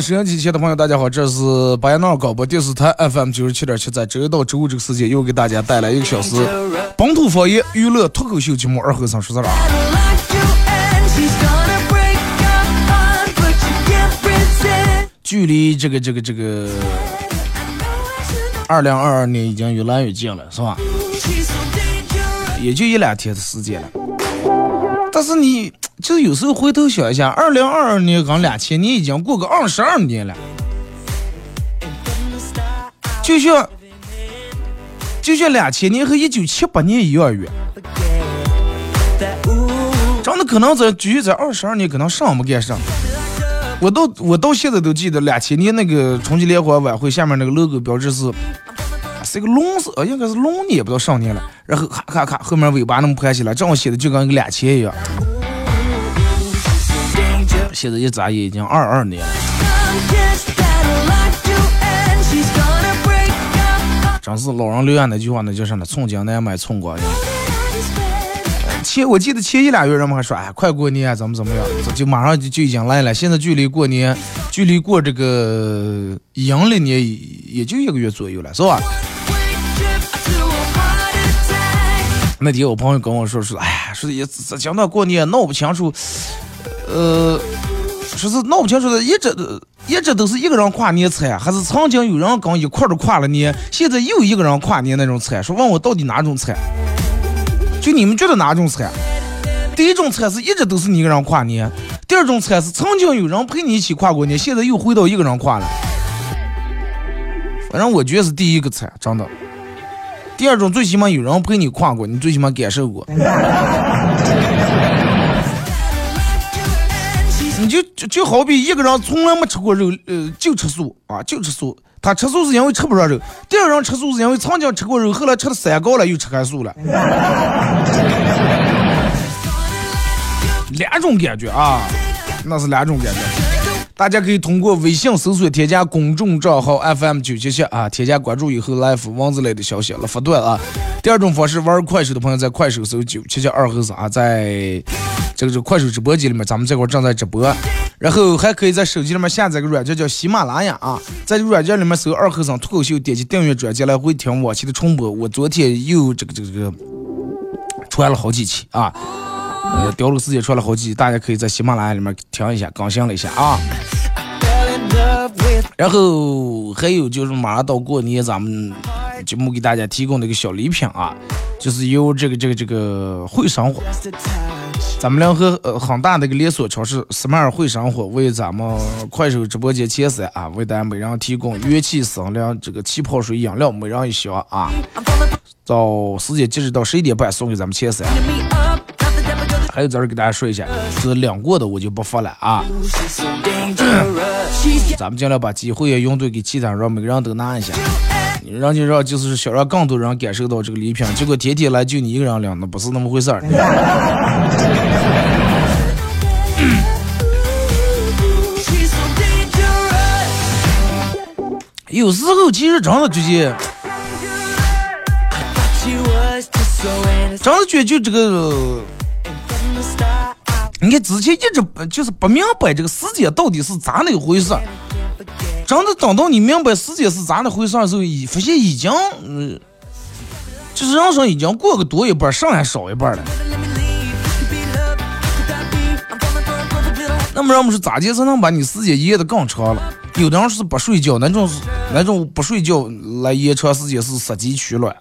收音机前的朋友，大家好，这是巴彦淖尔广播电视台 FM 九十七点七，在周一到周五这个时间，又给大家带来一个小时本土方言娱乐脱口秀节目《二和尚说事儿》。距离这个这个这个二零二二年已经越来越近了，是吧？也就一两天的时间了。但是你就是有时候回头想一下，二零二二年跟两千年已经过个二十二年了，就像就像两千年和一九七八年一样远。真的可能在继续在二十二年，可能上没赶上。我到我到现在都记得两千年那个春节联欢晚会下面那个 logo 标志是是一个龙是，呃，应该是龙年，不知道上年了。然后咔咔咔，后面尾巴那么盘起来，正好写的就跟一个两千一样。现在一眨眼已经二二年了，真是老人留下那句话，那叫啥呢？从江南买从光。前我记得前一俩月人们还说，哎，快过年怎么怎么样，这就马上就就已经来了。现在距离过年，距离过这个阳历年也就一个月左右了，是吧？那天我朋友跟我说说，哎呀，说也讲到过年闹不清楚，呃，说是闹不清楚的，一直一直都是一个人跨年惨，还是曾经有人跟一块儿跨了年，现在又一个人跨年那种惨，说问我到底哪种惨？就你们觉得哪种惨？第一种惨是一直都是你一个人跨年，第二种惨是曾经有人陪你一起跨过年，现在又回到一个人跨了。反正我觉得是第一个惨，真的。第二种最起码有人陪你跨过，你最起码感受过。你就就就好比一个人从来没吃过肉，呃，就吃素啊，就吃素。他吃素是因为吃不上肉，第二人吃素是因为曾经吃过肉，后来吃了三高了，又吃开素了。两种感觉啊，那是两种感觉。大家可以通过微信搜索添加公众账号 FM 九七七啊，添加关注以后来发文字类的消息了发段啊。第二种方式，玩快手的朋友在快手搜九七七二和三啊，在这个这个快手直播间里面，咱们这块正在直播。然后还可以在手机里面下载个软件叫喜马拉雅啊，在这个软件里面搜二和尚脱口秀，点击订阅专辑来回听往期的重播。我昨天又这个这个这个传了好几期啊。呃，掉了时间传了好几期，大家可以在喜马拉雅里面听一下，更新了一下啊。然后还有就是马上到过年，咱们节目给大家提供那个小礼品啊，就是由这个这个这个会生活，咱们联合呃很大的一个连锁超市斯迈尔会生活为咱们快手直播间前三啊，为大家每人提供元气森林这个气泡水饮料，每人一箱啊。到时间截止到十一点半送给咱们前三。还有在这给大家说一下，是两过的我就不发了啊。咱们尽量把机会也用对，给其他人，让每个人都拿一下。让就让就是想让更多人感受到这个礼品，结果天天来就你一个人领，那不是那么回事儿。有时候其实真的最近，真的觉得就这个。你看之前一直就是不明白这个世界到底是咋那回事，真的等到你明白世界是咋那回事的时候，已发现已经，嗯，就是人生已经过个多一半，剩还少一半了。那么，让我们说咋介才能把你时间延得更长了？有的人是不睡觉，那种是那种不睡觉来延长时间是杀鸡取卵。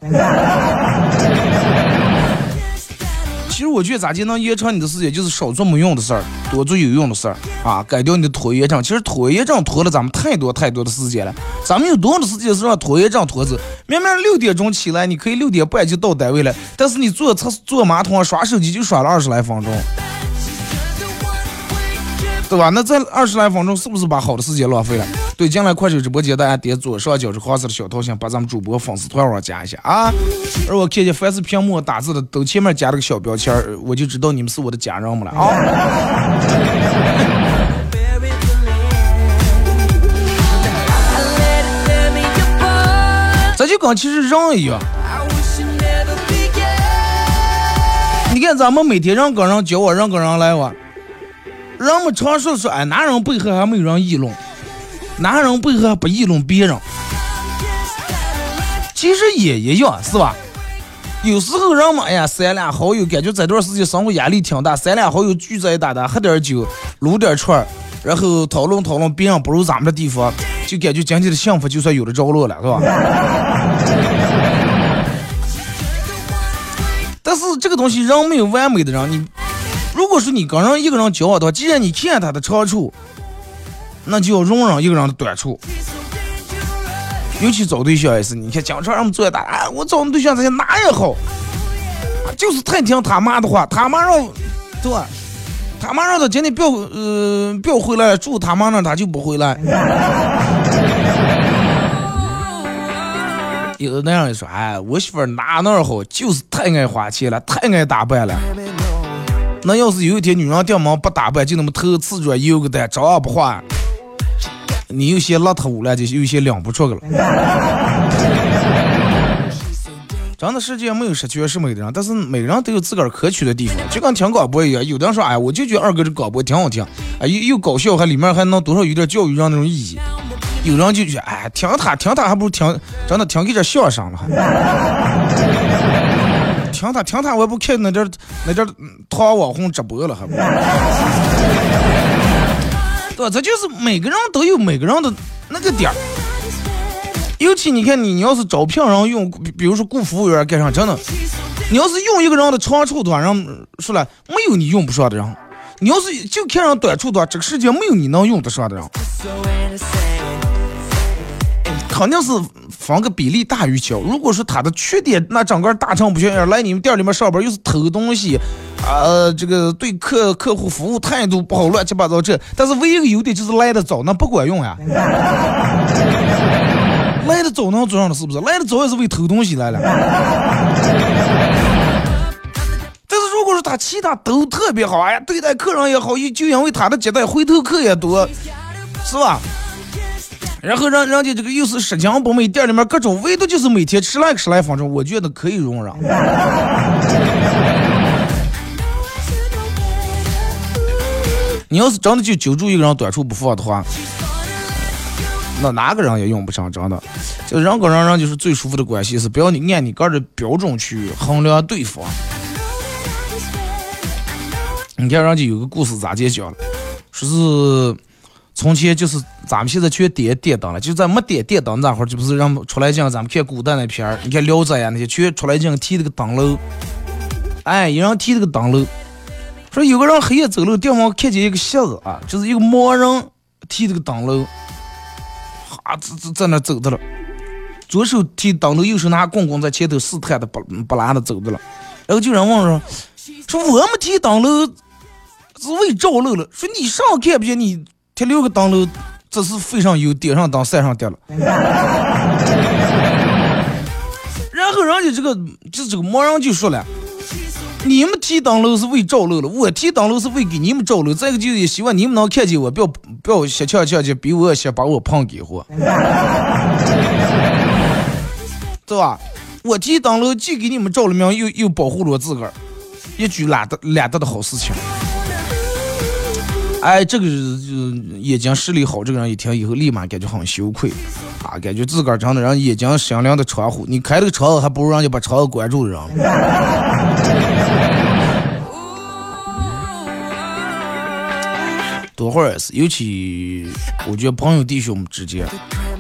其实我觉得咋就能延长你的时间，就是少做没用的事儿，多做有用的事儿啊，改掉你的拖延症。其实拖延症拖了咱们太多太多的时间了，咱们有多少的时间是让拖延症拖走？明明六点钟起来，你可以六点半就到单位了，但是你坐厕坐马桶刷手机就刷了二十来分钟。对吧？那这二十来分钟是不是把好的时间浪费了？对，进来快手直播间，大家点左上角这黄色的小头像，把咱们主播粉丝团往加一下啊！而我看见凡是屏幕打字的都前面加了个小标签我就知道你们是我的家人们了啊！咱就跟其实人一样，你看咱们每天让个人交往，让个人来往。人们常说说，哎，男人背后还没有人议论，男人背后还不议论别人。其实也一样，是吧？有时候人们，哎呀，三两好友感觉这段时间生活压力挺大，三两好友聚在一打打，喝点酒，撸点串儿然后讨论讨论别人不如咱们的地方，就感觉今天的幸福就算有了着落了，是吧？但是这个东西，人没有完美的人，你。如果是你跟人一个人交往的话，既然你欠他的长处，那就要容忍一个人的短处。尤其找对象也是，你看经常让我们做大，哎，我找对象这些哪也好，就是太听他妈的话，他妈让，对吧？他妈让他今天不要，呃，不要回来住他妈那，他就不回来。有的那样一说，哎，我媳妇哪哪好，就是太爱花钱了，太爱打扮了。那要是有一天女人掉毛不打扮，就那么偷瓷砖油个蛋，照样不化，你有些邋遢无赖，就有些领不出个了。真的世界没有十全十美的人，但是每个人都有自个儿可取的地方。就跟听广播一样，有的人说，哎，我就觉得二哥这广播挺好听，哎，又又搞笑，还里面还能多少有点教育上那种意义。有人就觉得，哎，听他听他还不如听，真的听给点笑声了。听他听他，我也不看那点那点他网红直播了，还不？对，这就是每个人都有每个人的那个点儿。尤其你看你，你要是招聘人用，比如说雇服务员干啥，真的，你要是用一个人的长处多，人说了没有你用不上的人。你要是就看人短处多，这个世界没有你能用得上的人。肯定是分个比例大于小。如果说他的缺点，那整个大成不全样，来你们店里面上班又是偷东西，啊，这个对客客户服务态度不好，乱七八糟这。但是唯一一个优点就是来的早，那不管用呀。来的早能做上的是不是？来的早也是为偷东西来了。但是如果说他其他都特别好，哎呀，对待客人也好，就因为他的接待回头客也多，是吧？然后让人家这个又是拾金不昧，店里面各种唯独就是每天吃来十来分钟，我觉得可以容忍。你要是真的就揪住一个人短处不放的话，那哪个人也用不上，真的。就人跟人，人就是最舒服的关系，是不要你按你个人的标准去衡量对方。你看人家有个故事咋讲了，说是。从前就是咱们现在全点电灯了，就在没点电灯那会儿，就不是让出来讲咱们看古代那片儿，你看聊斋呀那些，全出来讲提那个灯笼，哎，有人提那个灯笼，说有个人黑夜走路，地方看见一个瞎子啊，就是一个盲人提这个灯笼，哈，在在在那走的了，左手提灯笼，右手拿棍棍在前头试探的，不不拉的走的了，然后就人问说，说我们提灯笼是为照路了，说你上看不见你。贴六个灯笼，这是飞上油，点上灯，晒上点了。然后人家这个就这个盲人就说了：“你们提灯笼是为照路了，我提灯笼是为给你们照路。再一个就是希望你们能看见我，不要不要瞎瞧瞧去，比我先把我碰给活，对吧？我提灯笼既给你们照了明，又又保护了我自个儿，一举两得两得的好事情。”哎，这个眼睛视力好，这个人一听以后立马感觉很羞愧啊，感觉自个儿长的人眼睛闪亮的窗户，你开了个窗子还不如人家把窗子关住的人。多会儿是，尤其我觉得朋友弟兄们之间，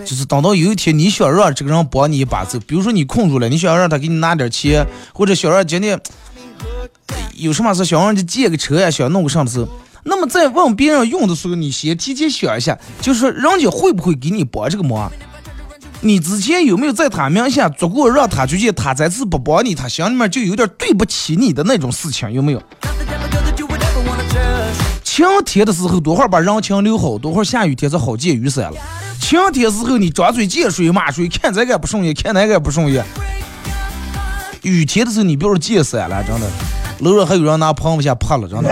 就是等到有一天你想让这个人帮你一把走，比如说你困住了，你想让他给你拿点钱，或者想让今天有什么事想让人家借个车呀，想弄个啥的时候，那么在问别人用的时候，你先提前想一下，就是说人家会不会给你帮这个忙？你之前有没有在他面前做过让他觉得他这次不帮你，他心里面就有点对不起你的那种事情？有没有？晴天的时候多会儿把人情留好，多会儿下雨天才好借雨伞了。晴天时候你张嘴借水骂水，看这个不顺眼，看那个不顺眼。雨天的时候你别说借伞了，真的，楼上还有人拿棚子下泼了，真的。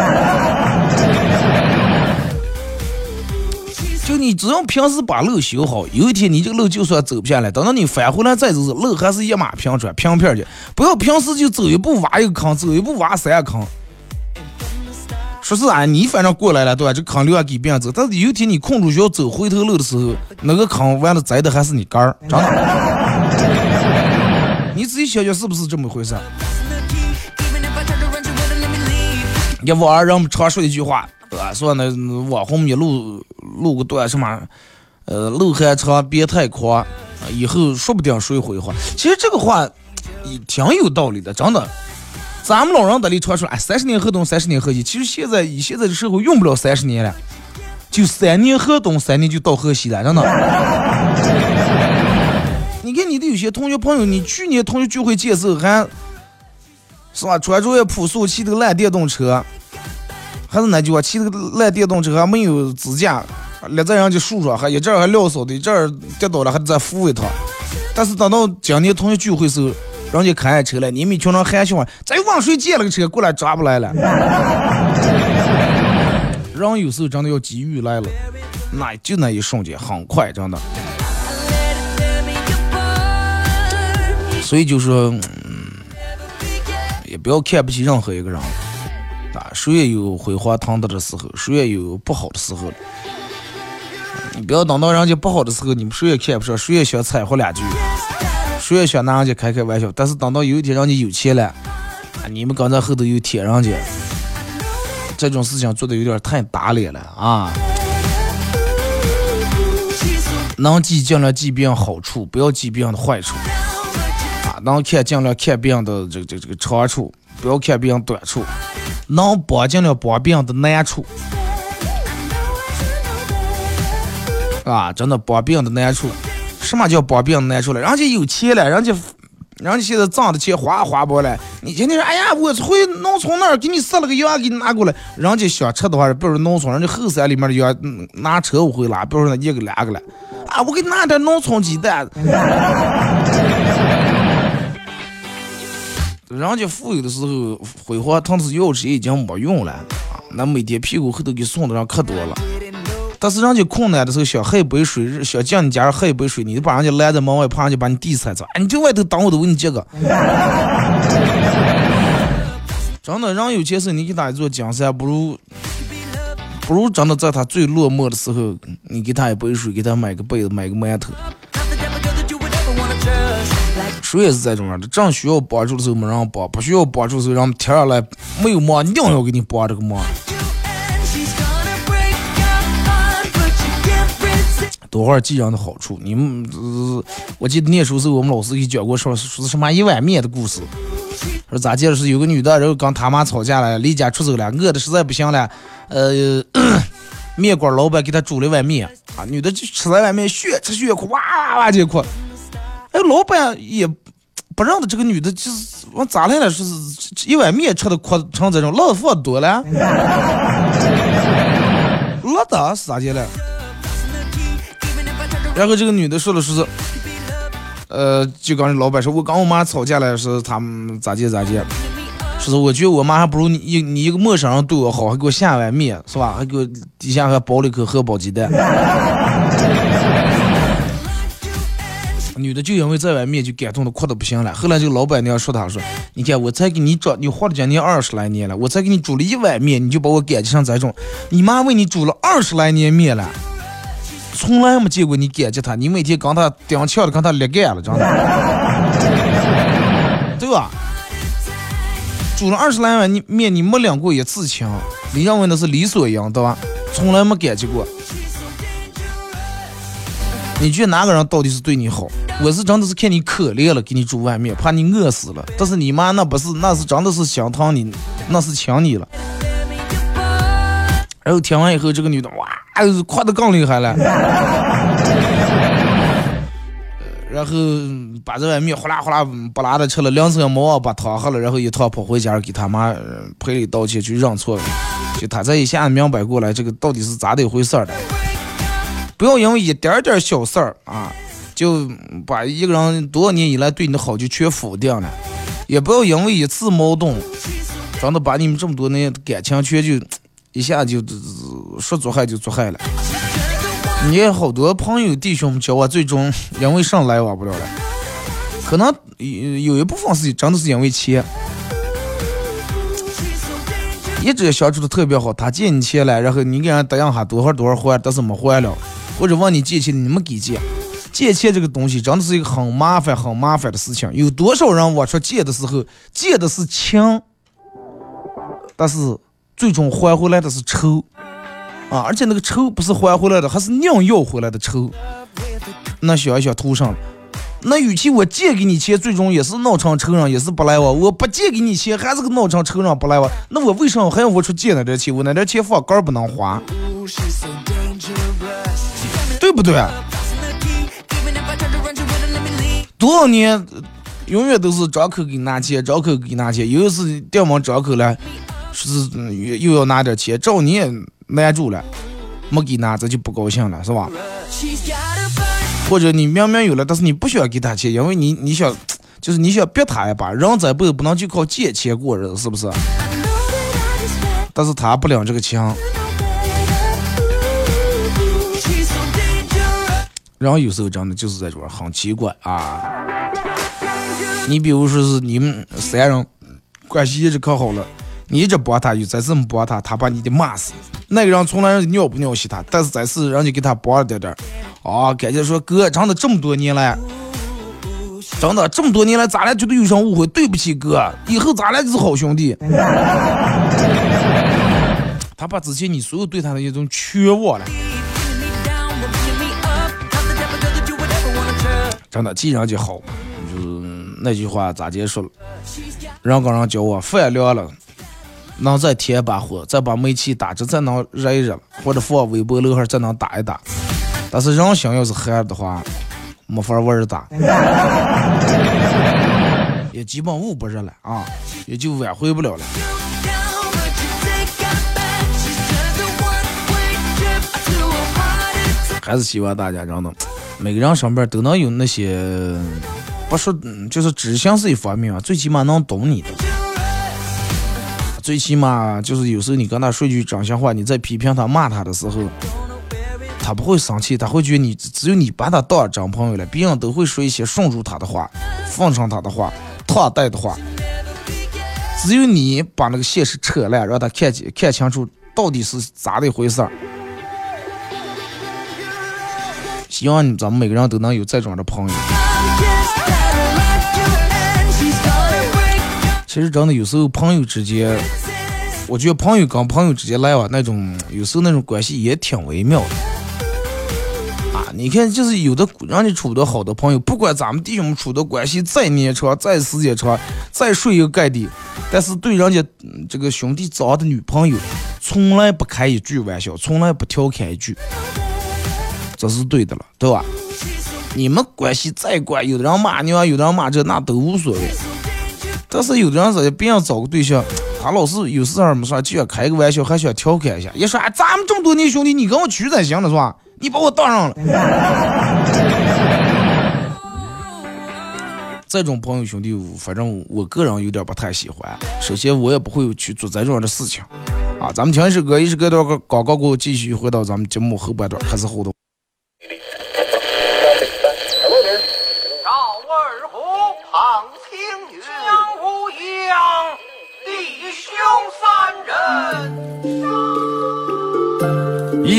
就你只要平时把路修好，有一天你这个路就算走不下来，等到你返回来再走，路还是一马平川平片的。不要平时就走一步挖一个坑，走一步挖三个坑。说是啊，你反正过来了，对吧？这坑留下给别人走。但是有一天你困住需要走回头路的时候，那个坑完了栽的还是你杆儿，真的。你自己想想是不是这么回事？一网上人们常说一句话，啊，说那网红一路录个段什么，呃，路还长别太狂，以后说不定谁会话。其实这个话也挺有道理的，真的。咱们老人得里传说，哎，三十年河东，三十年河西。其实现在以现在的社会用不了三十年了，就三年河东，三年就到河西了，真的。你看你的有些同学朋友，你去年同学聚会见时候还，是吧？穿着也朴素，骑的烂电动车，还是那句话，骑个烂电动车还没有支架，立在人家树上，还一阵还撂扫的，一阵跌倒了还得再扶一趟。但是等到今年同学聚会时候。人家开车来，你们一群人喊笑话，再往谁借了个车过来抓不来了？人有时候真的要机遇来了，那就那一瞬间很快，真的。所以就说，嗯，也不要看不起任何一个人，谁也有辉煌腾达的时候，谁也有不好的时候。你不要等到人家不好的时候，你们谁也看不上，谁也想掺和两句。谁也想拿人家开开玩笑，但是等到有一天人家有钱了，你们刚才后头又舔人家，这种事情做的有点太打脸了啊！能记尽量记别好处，不要记别人的坏处啊！能看尽量看别人的这个这个这个长处，不要看别人短处；能帮尽量帮别人的难处啊！真的帮别人的难处。什么叫帮别人难处了？人家有钱了，人家，人家现在挣的钱花花不了。你今天说，哎呀，我回农村那儿给你撒了个羊，给你拿过来。人家想吃的话，比如农村，人家后山里面的羊，拿车我会拉，比如说那一个两个了。啊，我给你拿点农村鸡蛋。人家富有的时候辉煌腾是钥匙已经没用了啊，那每天屁股后头给送的人可多了。但是人家困难的时候想喝一杯水，想进你家人喝一杯水，你就把人家拦在门外，怕人家把你地踩着。哎，你就外头等我，都给你接个。真的，人有钱时你给他一座江山，不如不如真的在他最落寞的时候，你给他一杯水，给他买个被子，买个馒头。谁也是这种样的，正需要帮助的时候没人帮，不需要帮助的时候，让们贴上来没有忙，硬要给你帮这个忙。多会儿记人的好处，你们，我记得念书时候我们老师给讲过说说什么一碗面的故事，说咋介绍是有个女的，然后跟他妈吵架了，离家出走了，饿的实在不行了，呃，面馆老板给她煮了一碗面，啊，女的就吃了碗面，越吃越哭，哇哇哇就哭，哎，老板也不认得这个女的，就是我咋来了，说是一碗面吃的哭成这种，老子多了，老的是咋的了？然后这个女的说了说是，呃，就跟老板说，我跟我妈吵架了，是他们咋的咋的，说是我觉得我妈还不如你一你一个陌生人对我好，还给我下碗面，是吧？还给我底下还包了一颗荷包鸡蛋。女的就因为这碗面就感动的哭的不行了。后来这个老板娘说她说，你看我才给你找，你活了将近二十来年了，我才给你煮了一碗面，你就把我感激成这种。你妈为你煮了二十来年面了，从来没见过你感激她，你每天跟她顶呛的跟她裂干了，真的，对吧？煮了二十来碗面，你没领过一次情，你认为那是理所应当，从来没感激过。你觉得哪个人到底是对你好？我是真的是看你可怜了，给你煮碗面，怕你饿死了。但是你妈那不是，那是真的是心疼你，那是亲你了。然后听完以后，这个女的哇，夸的更厉害了。然后把这碗面哗啦哗啦不拉的吃了，两声没忘把汤喝了，然后一趟跑回家给他妈赔礼道歉去认错了。就他这一下子明白过来，这个到底是咋的一回事儿的。不要因为一点点小事儿啊，就把一个人多少年以来对你的好就全否定了；也不要因为一次矛盾，真的把你们这么多年感情全就 一下就说做害就做害了。你也好多朋友弟兄们叫我，最终 因为上来往不了了？可能有有一部分是真的是因为钱，一直相处的特别好，他借你钱了，然后你给人答应下多少多少还，但是没还了。或者问你借钱，你没给借，借钱这个东西真的是一个很麻烦、很麻烦的事情。有多少人我说借的时候借的是情，但是最终还回来的是仇啊！而且那个仇不是还回来的，还是硬要回来的仇。那想一想图上了，那与其我借给你钱，最终也是闹成仇人，也是不来往；我不借给你钱，还是个闹成仇人不来往。那我为什么还要我出借那点钱？我那点钱放根不能花。对不对？多少年，永远都是张口给拿钱，张口给拿钱。有一次掉门张口了，说是又要拿点钱，找你也难住了，没给拿，这就不高兴了，是吧？或者你明明有了，但是你不需要给他钱，因为你你想，就是你想逼他一把，人这辈子不能就靠借钱过日子，是不是？但是他不领这个情。然后有时候真的就是在这儿很奇怪啊！你比如说是你们三人关系一直可好了，你一直帮他，又再这么帮他，他把你的骂死。那个人从来尿不鸟惜他，但是这次人家给他帮了点点，啊，感觉说哥，真的这么多年来，真的这么多年来，咱俩绝对有什么误会，对不起哥，以后咱俩就是好兄弟。他把之前你所有对他的一种全忘了。真的，既然就好，就是那句话咋结束了？人跟人交往饭凉了，能再添一把火，再把煤气打着，再能热一热，或者放微波炉上再能打一打。但是人心要是寒的话，没法玩儿打，也基本捂不热了啊，也就挽回不了了。还是希望大家真的。每个人身边都能有那些，不说，就是知心是一方面，最起码能懂你的，最起码就是有时候你跟他说句真心话，你在批评他、骂他的时候，他不会生气，他会觉得你只有你把他当真朋友了，别人都会说一些顺住他的话、奉承他的话、套带的话，只有你把那个现实扯烂，让他看清看清楚到底是咋的一回事儿。希望咱们每个人都能有这种的朋友。其实真的有时候朋友之间，我觉得朋友跟朋友之间来往那种，有时候那种关系也挺微妙的。啊，你看，就是有的让你处的好的朋友，不管咱们弟兄们处的关系再年长、再时间长、再睡一个盖的，但是对人家这个兄弟找的女朋友，从来不开一句玩笑，从来不调侃一句。这是对的了，对吧？你们关系再怪，有的人骂你，有的人骂这，那都无所谓。但是有的人说别人找个对象，他老是有事儿没事就要开个玩笑，还想调侃一下。一说啊，咱们这么多年兄弟，你跟我处才行了是吧？你把我当上了。这种朋友兄弟，反正我个人有点不太喜欢。首先，我也不会去做这种的事情。啊，咱们听一首歌，一首歌段广告过后，继续回到咱们节目后半段，开始互动。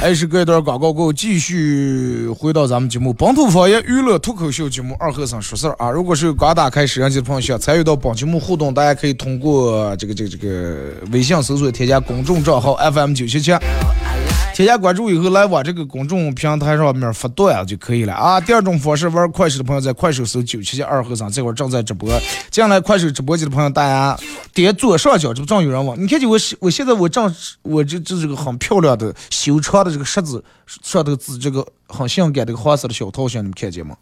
还是隔一段广告过后，继续回到咱们节目《本土方言娱乐脱口秀》节目二和尚说事儿啊！如果是刚打开摄像机的朋友，想参与到本节目互动，大家可以通过这个这个这个微信搜索添加公众账号 FM 九七七。添加关注以后，来往这个公众平台上面发段就可以了啊。第二种方式，玩快手的朋友在快手搜九七七二和尚，这会儿正在直播。进来快手直播间的朋友，大家点左上角，这不正有人吗？你看见我我现在我正我这这这个很漂亮的修长的这个十字上头字，这个很性感的黄色的小头像，你们看见吗？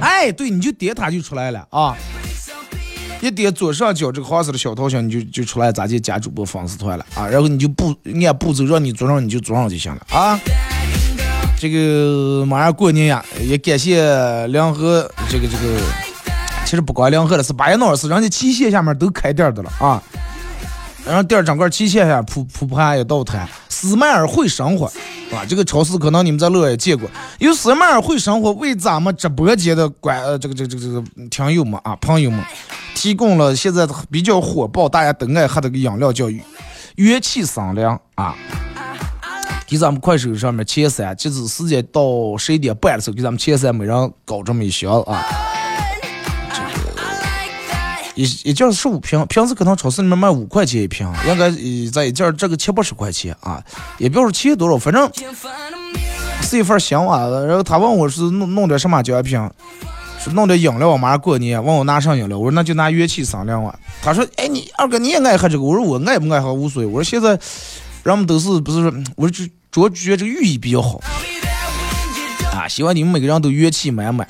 哎，对，你就点它就出来了啊。一点左上角这个黄色的小头像，你就就出来咋就加主播粉丝团了啊？然后你就步按步骤让你做上，你就做上就行了啊。这个马上过年呀，也感谢梁河这个这个，其实不光梁河了，是巴彦淖尔市，人家旗县下面都开店的了啊。然后店整个旗县下铺铺盘一道摊，斯麦尔会生活啊，这个超市可能你们在乐也见过。有斯麦尔会生活为咱们直播间的关呃这个这个这个这个听友们啊朋友们。提供了现在比较火爆、大家都爱喝的个饮料，叫元气森林啊。给咱们快手上面前三，截止时间到十一点半的时候，给咱们前三每人搞这么一箱啊。这个一一件十五瓶，平时可能超市里面卖五块钱一瓶，应该在一件这个七八十块钱啊，也不知道钱多少，反正是一份香啊。然后他问我是弄弄点什么奖品。是弄点饮料，马上过年，问我拿上饮料，我说那就拿元气桑凉啊。他说，哎，你二哥你也爱喝这个？我说我爱不爱喝无所谓。我说现在人们都是不是，我说主要觉得这个寓意比较好啊。希望你们每个人都元气满满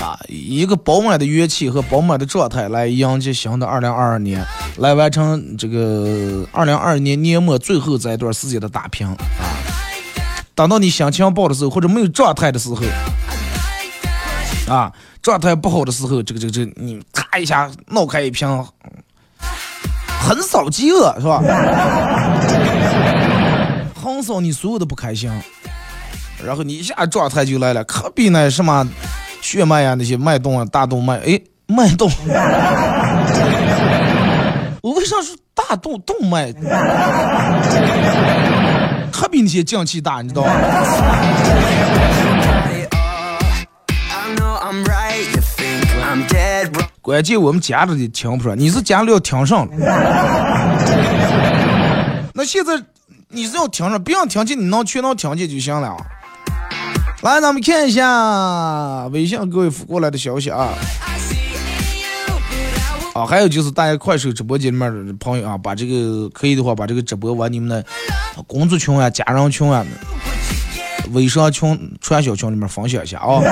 啊，一个饱满的元气和饱满的状态来迎接新的二零二二年，来完成这个二零二二年年末最后这一段时间的打拼啊。等到你心情爆的时候，或者没有状态的时候。啊，状态不好的时候，这个这个这，你咔一下闹开一瓶，横扫饥饿是吧？横扫你所有的不开心，然后你一下状态就来了，可比那什么血脉呀那些脉动啊大动脉，哎，脉动，我为啥说大动动脉？可比那些降气大，你知道吗？关键我们夹着的听不出来，你是夹了要听上了。那现在你是要听上，不要听见，你能全能听见就行了。来，咱们看一下微信各位发过来的消息啊。啊，还有就是大家快手直播间里面的朋友啊，把这个可以的话，把这个直播往你们的工作群啊、家人群啊、微商群、传销群里面分享一下啊。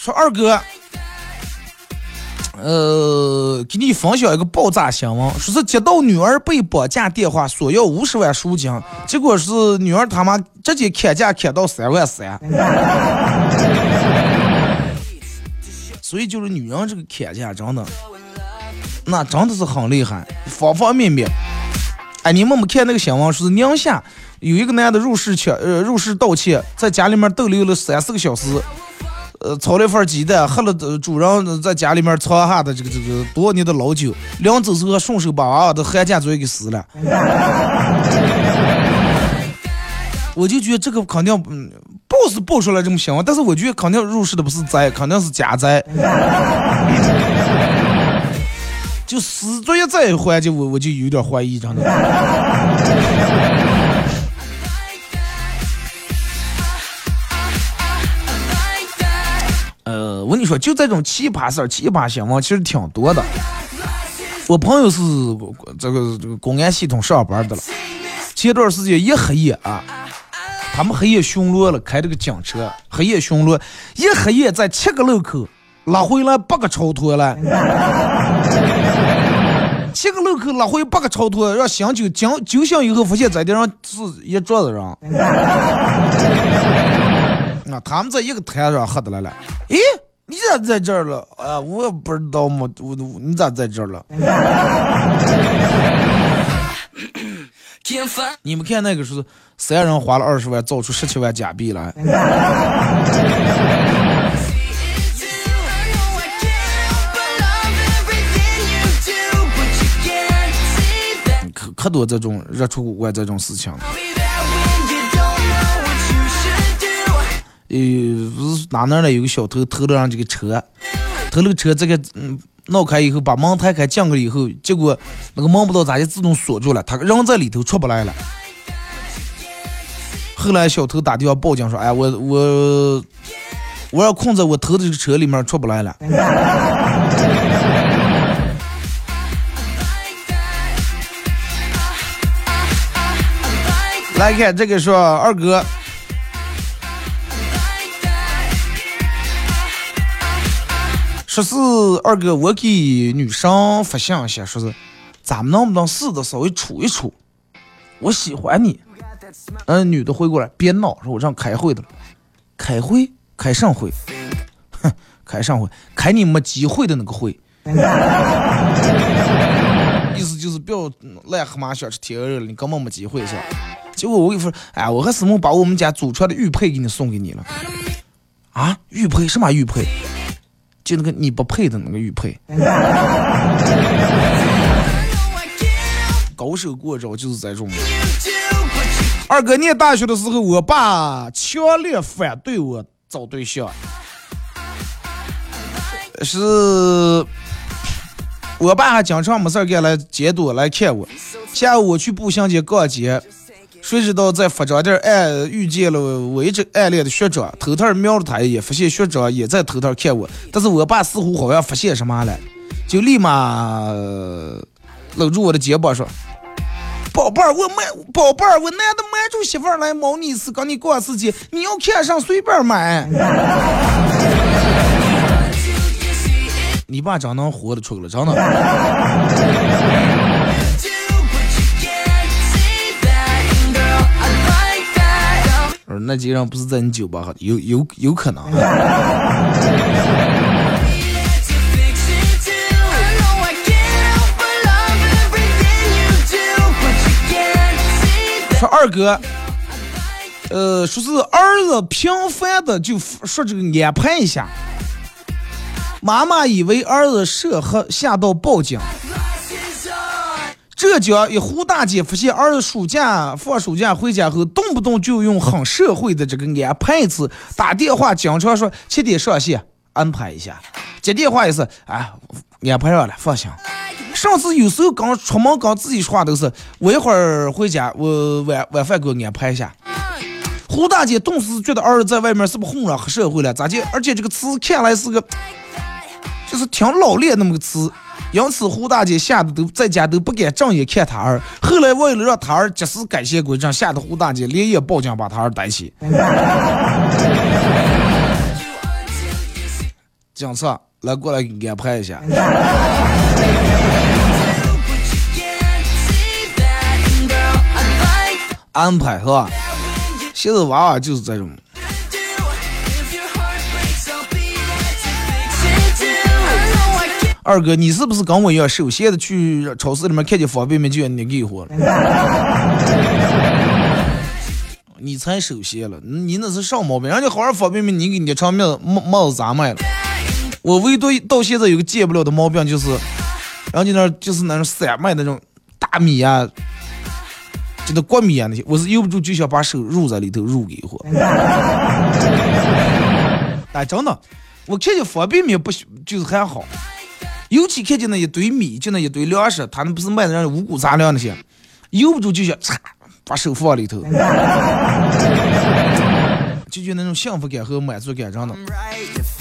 说二哥，呃，给你分享一个爆炸新闻，说是接到女儿被绑架电话，索要五十万赎金，结果是女儿他妈直接砍价砍到三万三。所以就是女人这个砍价真的，那真的是很厉害，方方面面。哎，你们没看那个新闻，说是宁夏有一个男的入室抢，呃，入室盗窃，在家里面逗留了三四个小时，呃，炒了一份鸡蛋，喝了呃主人在家里面藏下的这个这个多年的老酒，临走时候顺手把娃娃的寒家嘴给撕了。我就觉得这个肯定，嗯，报是报出来这么新闻，但是我觉得肯定入室的不是灾，肯定是假灾。就死作业这一环节，我我就有点怀疑，真的。我跟你说，就这种奇葩事儿、奇葩新闻，其实挺多的。我朋友是这个这个公安系统上班的了，前段时间一黑夜啊，他们黑夜巡逻了，开这个警车，黑夜巡逻，一黑夜在七个路口拉回来八个超脱了。七个路口拉回八个超脱，让醒酒警酒醒以后发现在地上是一桌子人。啊，他们在一个台上喝的来了。咦，咋在这儿了？啊，我也不知道嘛，我你咋在这儿了？你们看那个是三人花了二十万造出十七万假币来。可可多这种热出国外这种事情。呃，不是哪哪的有个小偷偷了上这个车，偷了车，这个嗯闹开以后把门推开进去了以后，结果那个门不知道咋就自动锁住了，他人在里头出不来了。后来小偷打电话报警说：“哎，我我我要困在我偷的这个车里面出不来了。”来看这个说二哥，说是二哥，我给女生发信息，说是咱们能不能试着稍微处一处？我喜欢你。嗯，女的回过来，别闹，说我正开会的了。开会？开上会？哼，开上会？开你没机会的那个会。意思就是不要癞蛤蟆想吃天鹅肉了，你根本没机会是吧？结果我跟你说，哎，我和思梦把我们家祖传的玉佩给你送给你了。啊，玉佩什么玉佩？就那个你不配的那个玉佩。高手过招就是这种。二哥念大学的时候，我爸强烈反对我找对象，是我爸还经常没事干来监督来看我。下午我去步行街逛街。谁知道在服装店儿暗遇见了我一直暗恋的学长，偷偷瞄了他一眼，发现学长也在偷偷看我。但是我爸似乎好像发现什么了，就立马搂住我的肩膀说：“宝贝儿，我买，宝贝儿，我男的瞒住媳妇儿来毛你一次跟你逛世界，你要看上随便买。”你爸真能活得出来，真的。那几个人不是在你酒吧喝，有有有可能。说二哥，呃，说是儿子频繁的就说这个安排一下，妈妈以为儿子涉黑，吓到报警。浙江一胡大姐发现儿子暑假放暑假回家后，动不动就用很社会的这个安排词打电话，经常说七点上线，安排一下。接电话也是，哎，安排上了，放心。上次有时候刚出门刚自己说话都是，我一会儿回家，我晚晚饭给我安排一下。胡大姐顿时觉得儿子在外面是不是混了黑社会了？咋的？而且这个词看来是个，就是挺老练那么个词。因此，胡大姐吓得都在家都不敢正眼看他儿。后来为了让他儿及时改邪归正，吓得胡大姐连夜报警把他儿逮起。警察来过来给安排一下。安排是吧？现在娃娃就是这种。二哥，你是不是跟我一样手闲的去超市里面看见方便面就要你给我了？你才手闲了，你那是啥毛病？人家好好方便面，你给捏成面帽帽子咋卖了？我唯独到现在有个戒不了的毛病，就是，人家那儿就是那种散卖那种大米啊，就那国米啊那些，我是由不住就想把手入在里头入给一会儿。哎，真的，我看见方便面不喜就是还好，尤其看见那一堆米，就那一堆粮食，他那不是卖的那五谷杂粮那些，由不住就想嚓把手放里头，就觉得那种幸福感和满足感，真的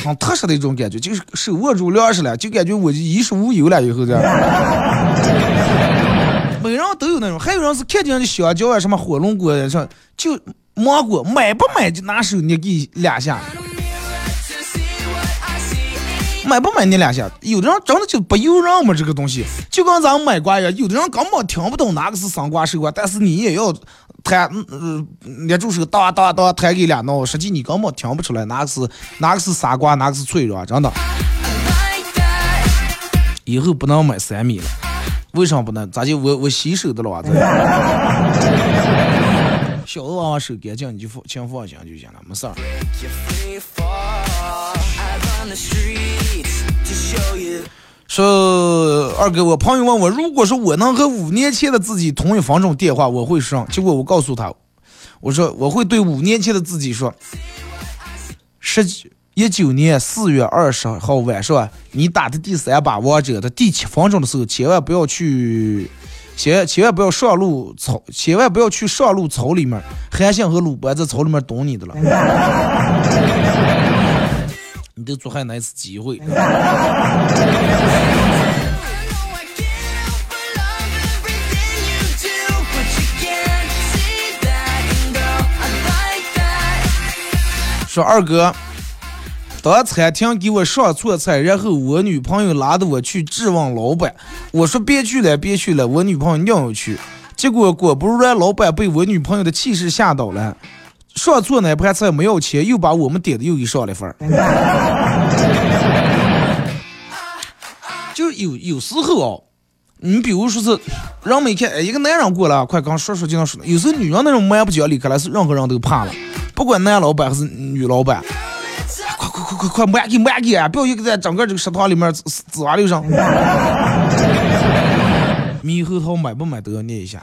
很特殊的一种感觉，就是手握住粮食了，就感觉我就衣食无忧了。以后这样，每人都有那种，还有人是看见那香蕉啊，什么火龙果呀，什就芒果，买不买就拿手捏给两下。买不买你两下，有的人真的就不由人嘛，这个东西就跟咱们买瓜一样，有的人根本听不懂哪个是生瓜熟瓜，但是你也要弹，嗯，捏住手哒哒哒弹给两刀，实际你根本听不出来哪个是哪个是傻瓜，哪个是脆弱，真的。以后不能买三米了，为啥不能？咋就我我洗手的了哇？这 小的娃娃手干净，你就放请放心就行了，没事儿。说二哥，我朋友问我，如果说我能和五年前的自己同一分钟电话，我会说。结果我告诉他，我说我会对五年前的自己说：十一九年四月二十号晚上，你打的第三把王者的第七分钟的时候，千万不要去，千千万不要上路草，千万不要去上路草里面，韩信和鲁班在草里面等你的了。你都做还那一次机会。说二哥，当餐厅给我上错菜，然后我女朋友拉着我去质问老板，我说别去了，别去了，我女朋友硬要去，结果果不其然，老板被我女朋友的气势吓倒了。上错那盘菜没要钱，又把我们点的又给上了份儿。就有有时候哦，你比如说是，让每天，一个男人过来，快刚说说就能说。有时候女人那种蛮不讲理，可能是任何人都怕了，不管男老板还是女老板，快快快快快，慢给慢给啊！不要一个在整个这个食堂里面滋滋哇溜上。猕猴桃买不买都要念一下。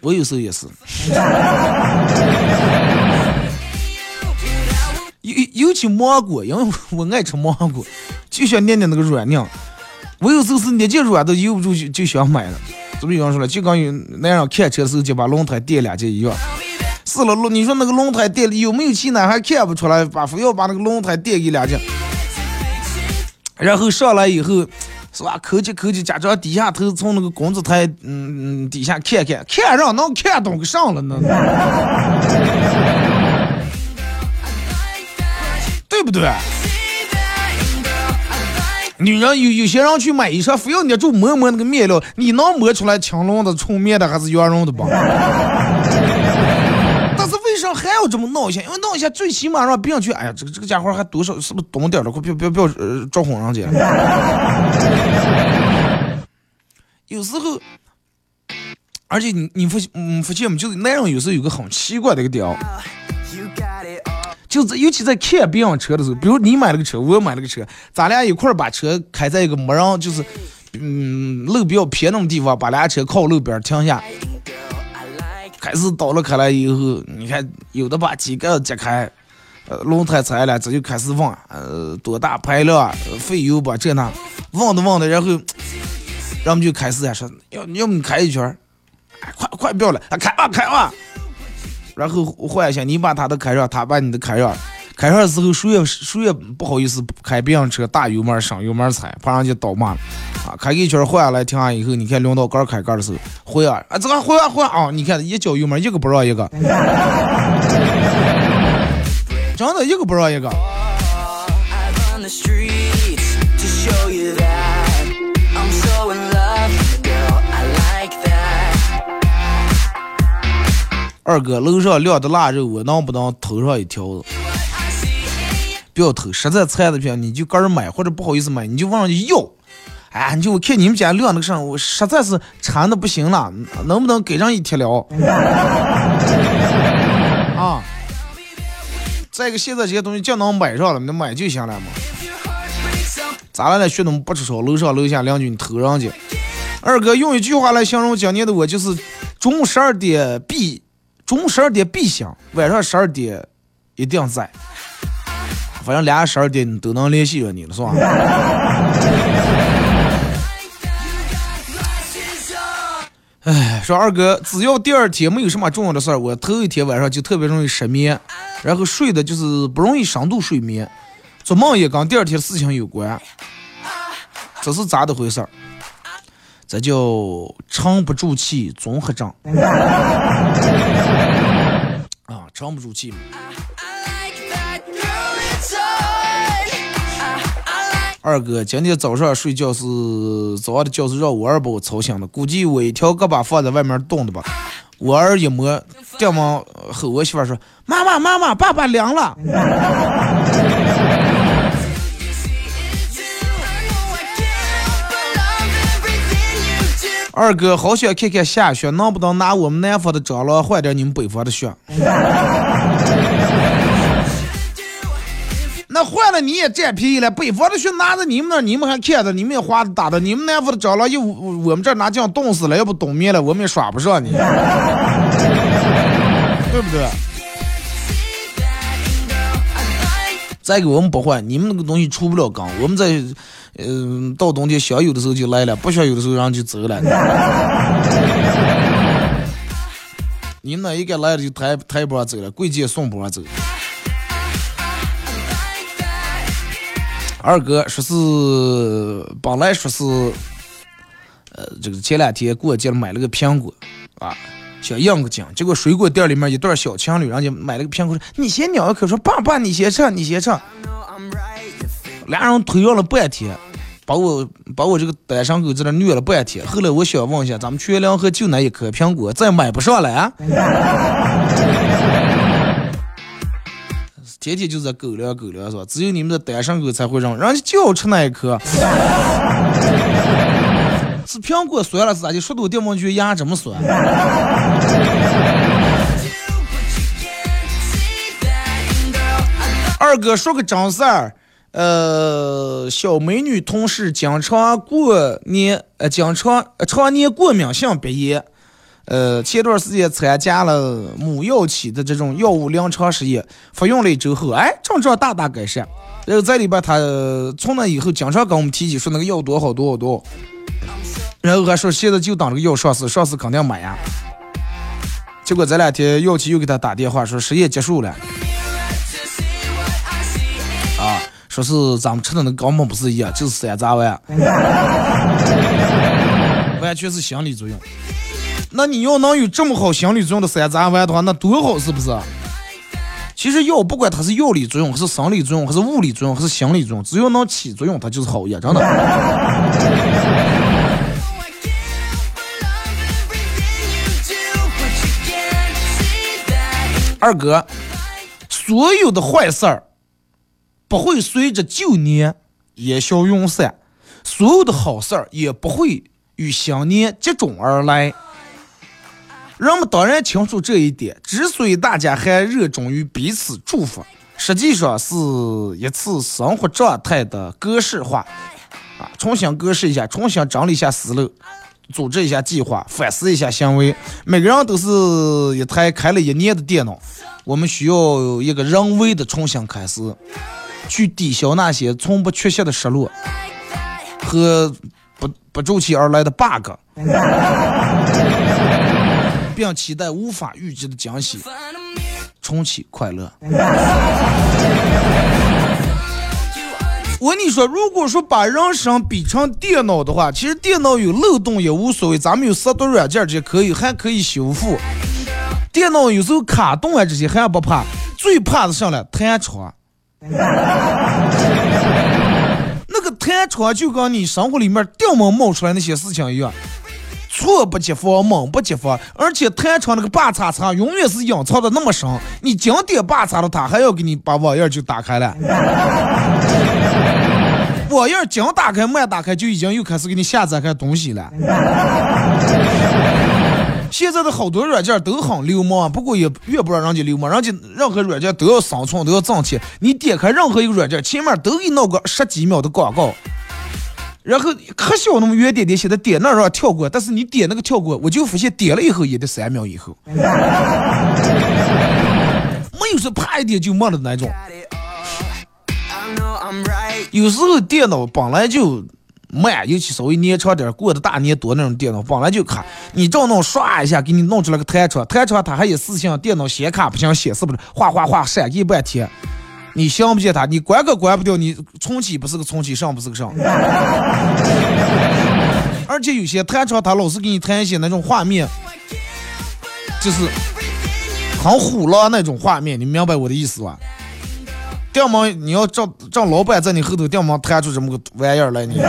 我有时候也是，尤尤其芒果，因为我爱吃芒果，就想念念那个软硬。我有时候是捏进软都由不住就就想买了。怎么有人说了，就跟有那样看车时候就把轮胎垫两节一样。是了，你说那个轮胎垫有没有气呢？还看不出来，把非要把那个轮胎垫给两节，然后上来以后。是吧？抠起抠起，假装低下头从那个工资台嗯嗯底下看看，看上能看懂个上了呢？对不对？女人有有些人去买衣裳，非要捏住摸摸那个面料，你能摸出来青龙的、纯棉的还是羊绒的不？还要这么闹一下？因为闹一下最起码让别人去，哎呀，这个这个家伙还多少是不是懂点了？快别别别呃招哄人家。有时候，而且你你发嗯发现没？就是男人有时候有个很奇怪的一个点，就是尤其在看别人车的时候，比如你买了个车，我买了个车，咱俩一块儿把车开在一个没人，就是嗯路比较偏那种地方，把俩车靠路边停下。开始倒了开来以后，你看有的把机盖揭开，呃，轮胎拆了，这就开始问，呃，多大排量，费油吧，这那，问的问的，然后，然后就开始啊说，要要不你开一圈，哎，快快不要了，开吧开吧，然后换一下，你把他的开上，他把你的开上。开上的时候，谁也谁也不好意思开别人车，大油门上油门踩，怕人家倒骂了。啊，开一圈换下来停下以后，你看轮到杆开杆的时候，换啊，啊，这个换啊换啊，你看一脚油门一个不让一个，真的一个不让一个。二哥，楼上晾的腊肉，我能不能偷上一条子？不要偷，实在菜的票你就个人买或者不好意思买，你就问人家要。哎，你就我看你们家晾那个上，我实在是馋的不行了，能不能给上一贴了？啊！再一个，现在这些东西就能买上了，你买就行了嘛。咋了呢？学东不吃烧，楼上楼下邻居你偷上去。二哥用一句话来形容今年的我，就是中午十二点必，中午十二点必响，晚上十二点一定在。反正俩十二点都能联系着你了，是吧？哎，说二哥，只要第二天没有什么重要的事儿，我头一天晚上就特别容易失眠，然后睡的就是不容易深度睡眠，做梦也跟第二天的事情有关，这是咋的回事儿？这叫沉不住气综合症 啊，沉不住气嘛。二哥，今天早上睡觉是早上的觉是让我儿把我吵醒的，估计我一条胳膊放在外面冻的吧。我儿一摸，电门后，我媳妇说：“妈妈，妈妈，爸爸凉了。”二哥，好想看看下雪，能不能拿我们南方的蟑螂换点你们北方的雪？那换了你也占便宜了。北方的雪拿着你们那，你们还看着，你们也花的大的。你们南方的蟑螂又我们这拿酱冻死了，要不冬眠了，我们也耍不上你，对不对？再给我们不换，你们那个东西出不了缸，我们在。嗯，到冬天想有的时候就来了，不想有的时候人就走了。你那一个来了就抬抬波走了，贵贱送波走。二哥说是本来说是，呃，这个前两天过节了买了个苹果，啊，想应个景，结果水果店里面一对小情侣，人家买了个苹果，说你先咬一口，说爸爸你先吃，你先吃。俩人推让了半天。把我把我这个单身狗在那虐了半天，后来我想问一下，咱们全粮河就那一颗苹果，再买不上了啊！天天就在狗粮狗粮是吧？只有你们的单身狗才会让人家就要吃那一颗。是苹果酸了是咋的？说多电毛去牙这么酸？二哥说个真事儿。呃，小美女同事经常过年，呃，经常常年过敏性鼻炎。呃，前段时间参加了母药企的这种药物临床试验，服用了一周后，哎，症状大大改善。然后在里边，他从那以后经常跟我们提起说那个药多好多好多，然后还说现在就等这个药上市，上市肯定买呀。结果这两天药企又给他打电话说实验结束了。啊。说是咱们吃的那根本不是药，就是山楂丸，完全是心理作用。那你要能有这么好心理作用的山楂丸的话，那多好是不是？其实药不管它是药理作用，还是生理作用，还是物理作用，还是心理作用，只要能起作用，它就是好药，真的。二哥，所有的坏事儿。不会随着旧年烟消云散，所有的好事儿也不会与新年接踵而来。人们当然清楚这一点，之所以大家还热衷于彼此祝福，实际上是一次生活状态的格式化啊，重新格式一下，重新整理一下思路，组织一下计划，反思一下行为。每个人都是一台开了一年的电脑，我们需要一个人为的重新开始。去抵消那些从不缺席的失落和不不周期而来的 bug，并期待无法预知的惊喜，重启快乐。我跟你说，如果说把人生比成电脑的话，其实电脑有漏洞也无所谓，咱们有杀毒软件这些可以，还可以修复。电脑有时候卡顿啊这些还不怕，最怕的上来弹窗。那个弹窗就跟你生活里面掉毛冒出来那些事情一样，猝不及防，猛不及防，而且弹窗那个把叉叉永远是隐藏的那么深，你紧点把叉了，它还要给你把网页就打开了。网页紧打开慢打开，就已经又开始给你下载开东西了。现在的好多软件都很流氓，不过也越不让人家流氓，人家任何软件都要生存，都要挣钱。你点开任何一个软件，前面都给你弄个十几秒的广告，然后可小那么圆点点写的点那让跳过，但是你点那个跳过，我就发现点了以后也得三秒以后，没有说啪一点就没了那种。有时候电脑本来就。慢，尤其稍微年长点、过的大年多那种电脑，本来就卡。你照弄刷一下，给你弄出来个弹窗，弹窗它还有四项电脑显卡不行，显示不了，哗哗哗闪一半天。你想不见他，你关可关不掉，你重启不是个重启，上不是个上。而且有些弹窗他老是给你弹一些那种画面，就是很虎了那种画面，你明白我的意思吧？掉毛，你要找找老板在你后头掉毛弹出这么个玩意儿来，你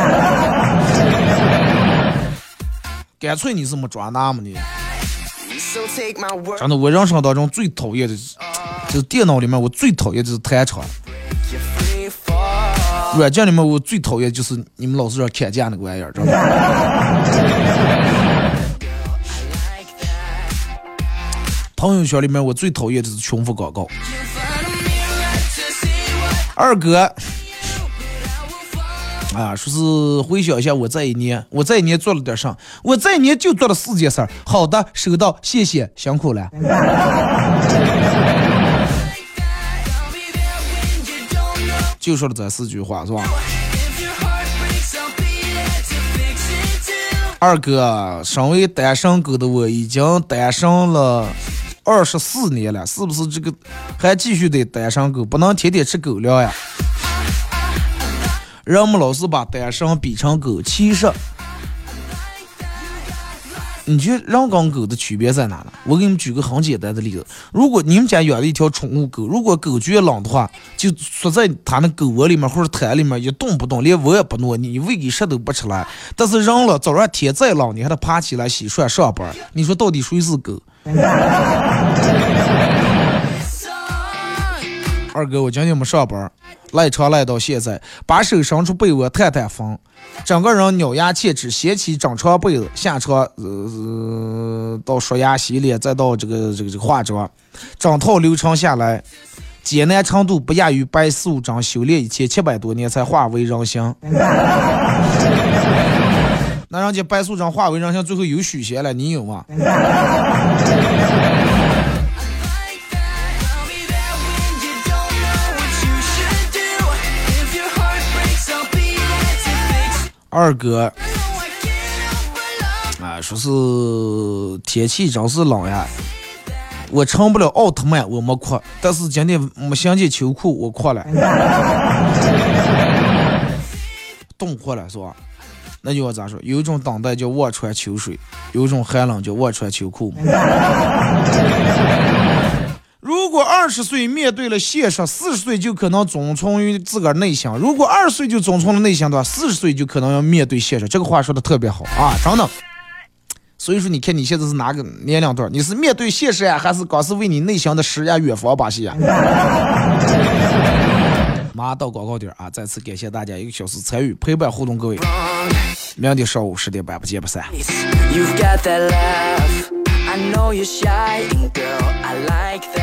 干脆你是没抓那么的？真的，我人生当中最讨厌的，就是电脑里面我最讨厌就是弹窗。软件里面我最讨厌就是你们老是让砍价那个玩意儿，知道吗？朋友圈里面我最讨厌的是重复广告。二哥，啊，说是回想一下我这一年，我这一年做了点啥？我这一年就做了四件事儿。好的，收到，谢谢，辛苦了。就说了这四句话是吧？二哥，身为单身狗的我已经单身了。二十四年了，是不是这个还继续得单身狗？不能天天吃狗粮呀！人们老是把单身比成狗，其实，你觉得人跟狗的区别在哪呢？我给你们举个很简单的例子：如果你们家养了一条宠物狗，如果狗觉得冷的话，就缩在它那狗窝里面或者毯里面一动不动，连窝也不挪，你喂给啥都不吃了。但是人了，早上天再冷，你还得爬起来洗涮上班。你说到底谁是狗？二哥，我今天没上班，赖床赖到现在，把手伸出被窝探探风，整个人咬牙切齿，掀起整床被子，下床呃到刷牙洗脸，再到这个这个这个化妆，整套流程下来，艰难程度不亚于白素贞修炼一千七百多年才化为人形。那人家白素贞化为人形，最后有许仙了，你有吗？二哥，啊，说是天气真是冷呀，我成不了奥特曼，我没哭，但是今天没想见秋裤，我哭了，冻坏了是吧？那句话咋说？有一种等待叫望穿秋水，有一种寒冷叫望穿秋裤。如果二十岁面对了现实，四十岁就可能遵从于自个儿内心；如果二十岁就遵从了内心的话，四十岁就可能要面对现实。这个话说的特别好啊，真的。所以说，你看你现在是哪个年龄段？你是面对现实呀，还是刚是为你内心的诗呀、远方把戏呀？马上到广告点啊！再次感谢大家一个小时参与陪伴互动，各位，明天上午十点半不见不散。I know you're shy, girl, I like that.